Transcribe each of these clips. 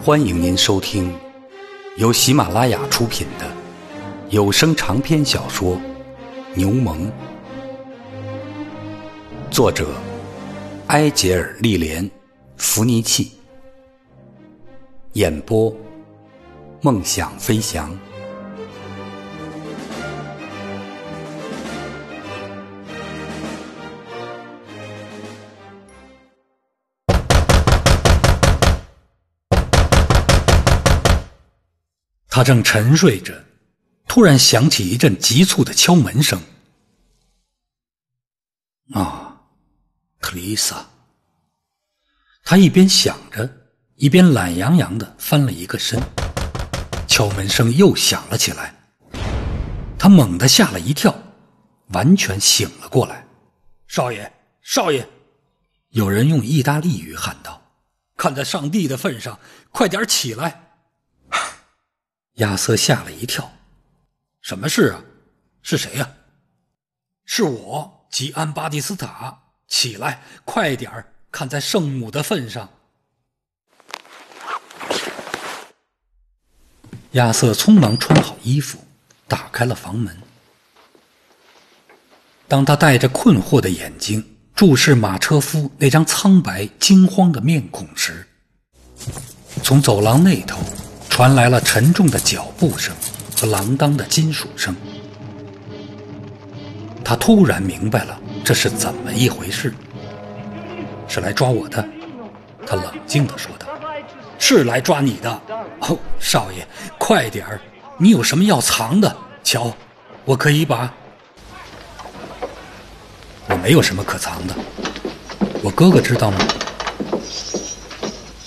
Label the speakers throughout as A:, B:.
A: 欢迎您收听由喜马拉雅出品的有声长篇小说《牛虻》，作者埃杰尔·利莲·弗尼契，演播梦想飞翔。他正沉睡着，突然响起一阵急促的敲门声。啊，特丽莎！他一边想着，一边懒洋洋的翻了一个身。敲门声又响了起来，他猛地吓了一跳，完全醒了过来。
B: 少爷，少爷！
A: 有人用意大利语喊道：“
B: 看在上帝的份上，快点起来！”
A: 亚瑟吓了一跳，“
B: 什么事啊？是谁呀？”“是我，吉安·巴蒂斯塔。”“起来，快点儿！看在圣母的份上。”
A: 亚瑟匆忙穿好衣服，打开了房门。当他带着困惑的眼睛注视马车夫那张苍白惊慌的面孔时，从走廊那头。传来了沉重的脚步声和锒铛的金属声。他突然明白了这是怎么一回事。是来抓我的，他冷静地说道：“
B: 是来抓你的。哦，少爷，快点儿！你有什么要藏的？瞧，我可以把……
A: 我没有什么可藏的。我哥哥知道吗？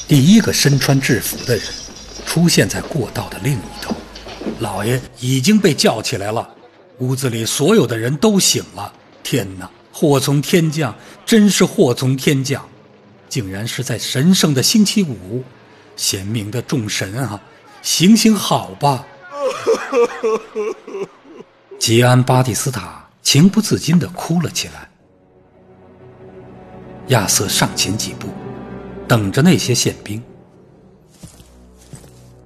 A: 第一个身穿制服的人。”出现在过道的另一头，
B: 老爷已经被叫起来了。屋子里所有的人都醒了。天哪，祸从天降，真是祸从天降！竟然是在神圣的星期五，贤明的众神啊，行行好吧！
A: 吉安·巴蒂斯塔情不自禁地哭了起来。亚瑟上前几步，等着那些宪兵。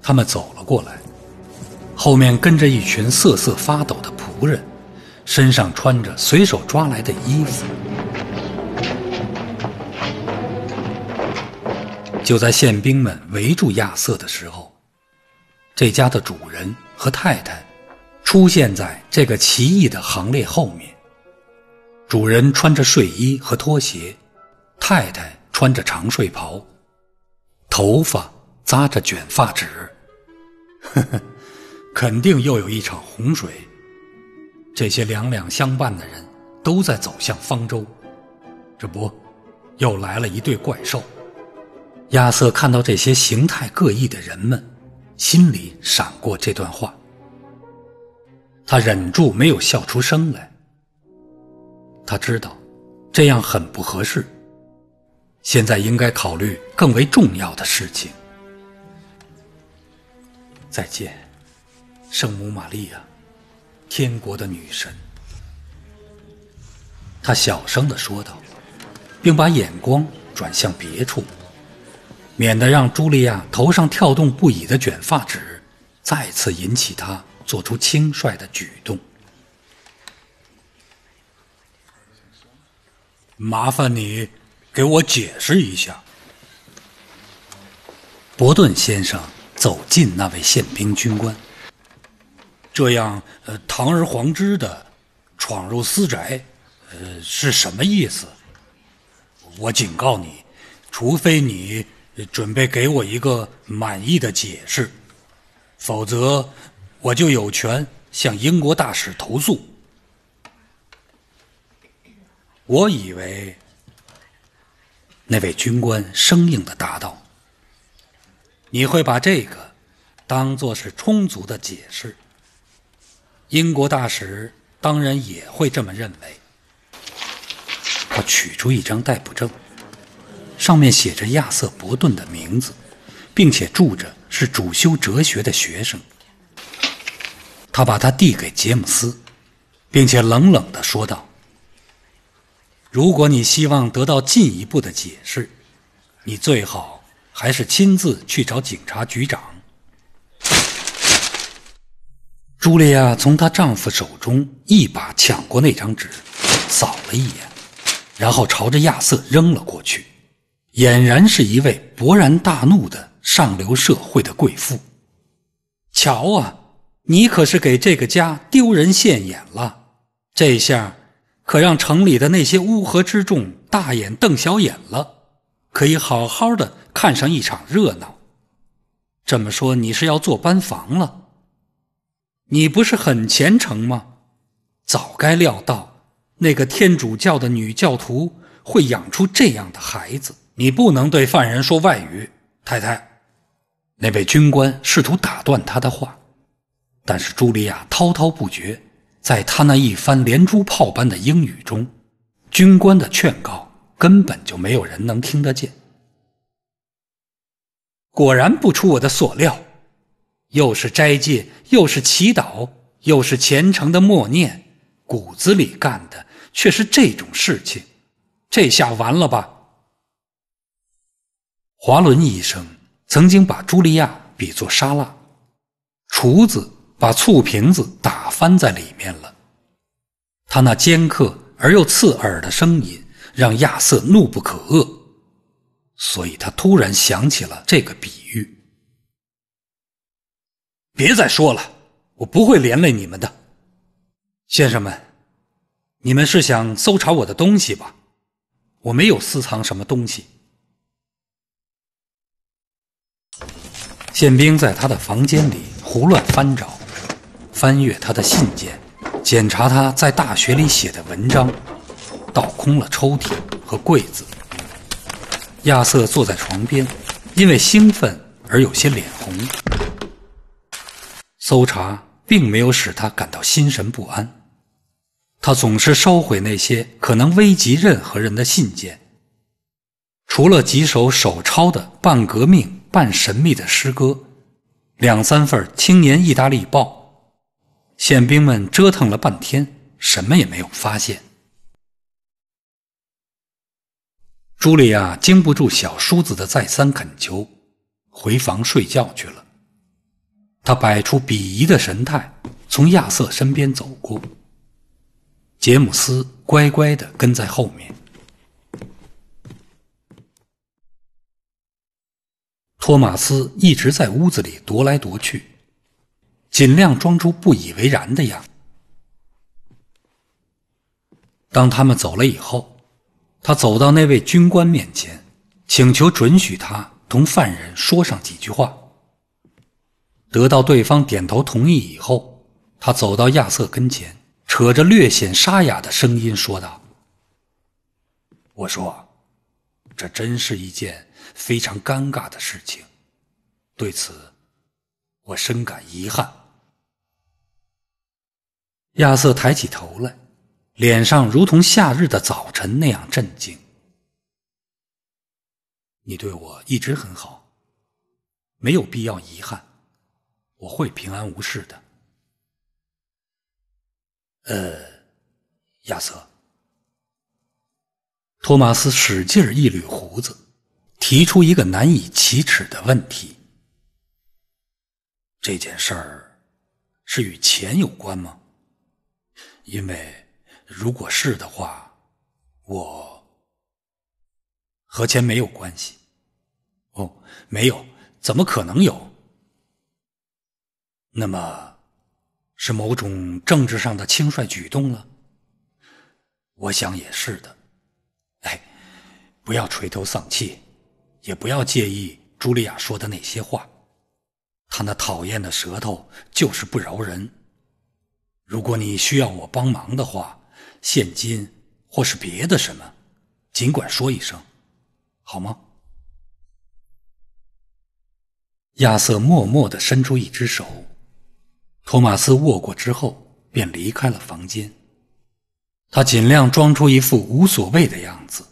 A: 他们走了过来，后面跟着一群瑟瑟发抖的仆人，身上穿着随手抓来的衣服。就在宪兵们围住亚瑟的时候，这家的主人和太太出现在这个奇异的行列后面。主人穿着睡衣和拖鞋，太太穿着长睡袍，头发扎着卷发纸。呵呵，肯定又有一场洪水。这些两两相伴的人都在走向方舟，这不，又来了一对怪兽。亚瑟看到这些形态各异的人们，心里闪过这段话。他忍住没有笑出声来。他知道，这样很不合适。现在应该考虑更为重要的事情。再见，圣母玛利亚，天国的女神。他小声的说道，并把眼光转向别处，免得让茱莉亚头上跳动不已的卷发纸再次引起他做出轻率的举动。
B: 麻烦你给我解释一下，
A: 伯顿先生。走近那位宪兵军官，
B: 这样呃堂而皇之的闯入私宅，呃是什么意思？我警告你，除非你准备给我一个满意的解释，否则我就有权向英国大使投诉。
A: 我以为，那位军官生硬的答道。你会把这个当做是充足的解释？英国大使当然也会这么认为。他取出一张逮捕证，上面写着亚瑟·伯顿的名字，并且注着是主修哲学的学生。他把它递给杰姆斯，并且冷冷地说道：“如果你希望得到进一步的解释，你最好。”还是亲自去找警察局长？茱莉亚从她丈夫手中一把抢过那张纸，扫了一眼，然后朝着亚瑟扔了过去，俨然是一位勃然大怒的上流社会的贵妇。瞧啊，你可是给这个家丢人现眼了！这下可让城里的那些乌合之众大眼瞪小眼了，可以好好的看上一场热闹。这么说，你是要做班房了？你不是很虔诚吗？早该料到那个天主教的女教徒会养出这样的孩子。你不能对犯人说外语，太太。那位军官试图打断他的话，但是茱莉亚滔滔不绝，在他那一番连珠炮般的英语中，军官的劝告根本就没有人能听得见。果然不出我的所料。又是斋戒，又是祈祷，又是虔诚的默念，骨子里干的却是这种事情，这下完了吧？华伦医生曾经把茱莉亚比作沙拉，厨子把醋瓶子打翻在里面了。他那尖刻而又刺耳的声音让亚瑟怒不可遏，所以他突然想起了这个比喻。别再说了，我不会连累你们的，先生们，你们是想搜查我的东西吧？我没有私藏什么东西。宪兵在他的房间里胡乱翻找，翻阅他的信件，检查他在大学里写的文章，倒空了抽屉和柜子。亚瑟坐在床边，因为兴奋而有些脸红。搜查并没有使他感到心神不安，他总是收回那些可能危及任何人的信件，除了几首手抄的半革命半神秘的诗歌，两三份青年意大利报，宪兵们折腾了半天，什么也没有发现。茱莉亚经不住小叔子的再三恳求，回房睡觉去了。他摆出鄙夷的神态，从亚瑟身边走过。杰姆斯乖乖的跟在后面。托马斯一直在屋子里踱来踱去，尽量装出不以为然的样子。当他们走了以后，他走到那位军官面前，请求准许他同犯人说上几句话。得到对方点头同意以后，他走到亚瑟跟前，扯着略显沙哑的声音说道：“我说，这真是一件非常尴尬的事情，对此，我深感遗憾。”亚瑟抬起头来，脸上如同夏日的早晨那样镇静。你对我一直很好，没有必要遗憾。我会平安无事的。呃，亚瑟，托马斯使劲一捋胡子，提出一个难以启齿的问题：这件事儿是与钱有关吗？因为如果是的话，我和钱没有关系。哦，没有，怎么可能有？那么，是某种政治上的轻率举动了？我想也是的。哎，不要垂头丧气，也不要介意茱莉亚说的那些话。她那讨厌的舌头就是不饶人。如果你需要我帮忙的话，现金或是别的什么，尽管说一声，好吗？亚瑟默默的伸出一只手。托马斯握过之后，便离开了房间。他尽量装出一副无所谓的样子，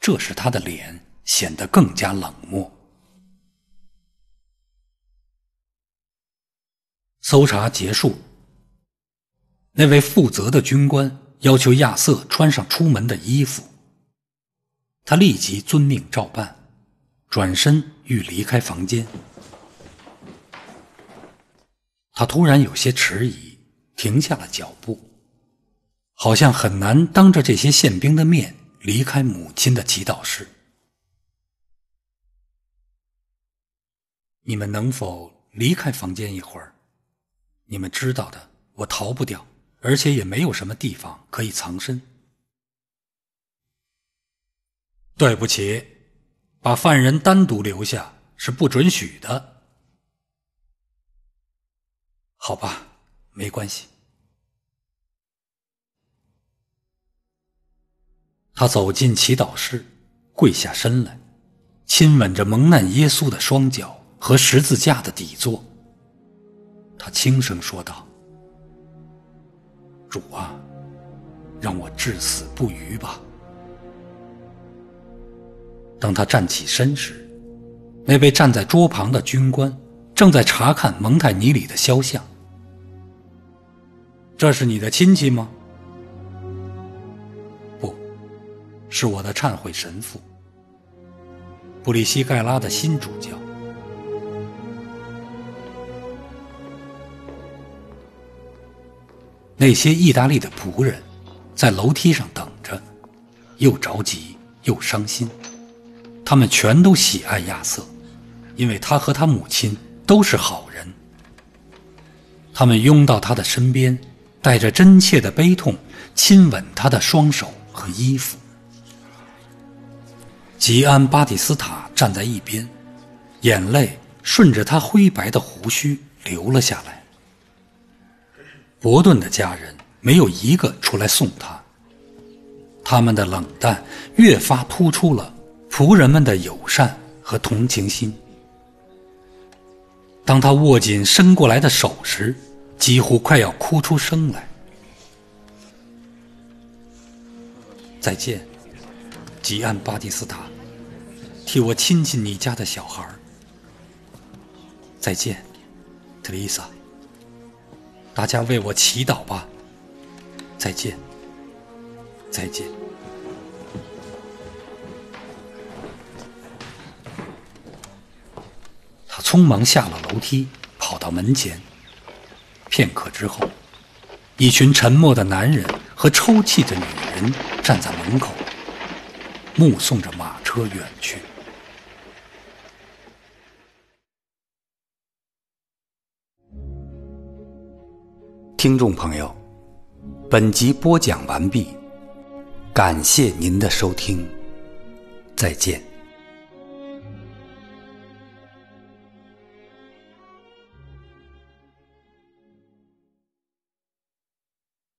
A: 这使他的脸显得更加冷漠。搜查结束，那位负责的军官要求亚瑟穿上出门的衣服。他立即遵命照办，转身欲离开房间。他突然有些迟疑，停下了脚步，好像很难当着这些宪兵的面离开母亲的祈祷室。你们能否离开房间一会儿？你们知道的，我逃不掉，而且也没有什么地方可以藏身。对不起，把犯人单独留下是不准许的。好吧，没关系。他走进祈祷室，跪下身来，亲吻着蒙难耶稣的双脚和十字架的底座。他轻声说道：“主啊，让我至死不渝吧。”当他站起身时，那位站在桌旁的军官正在查看蒙泰尼里的肖像。这是你的亲戚吗？不，是我的忏悔神父，布里西盖拉的新主教。那些意大利的仆人，在楼梯上等着，又着急又伤心。他们全都喜爱亚瑟，因为他和他母亲都是好人。他们拥到他的身边，带着真切的悲痛，亲吻他的双手和衣服。吉安·巴蒂斯塔站在一边，眼泪顺着他灰白的胡须流了下来。伯顿的家人没有一个出来送他，他们的冷淡越发突出了仆人们的友善和同情心。当他握紧伸过来的手时，几乎快要哭出声来。再见，吉安·巴蒂斯塔，替我亲亲你家的小孩再见，特丽莎。大家为我祈祷吧。再见，再见。他匆忙下了楼梯，跑到门前。片刻之后，一群沉默的男人和抽泣的女人站在门口，目送着马车远去。听众朋友，本集播讲完毕，感谢您的收听，再见。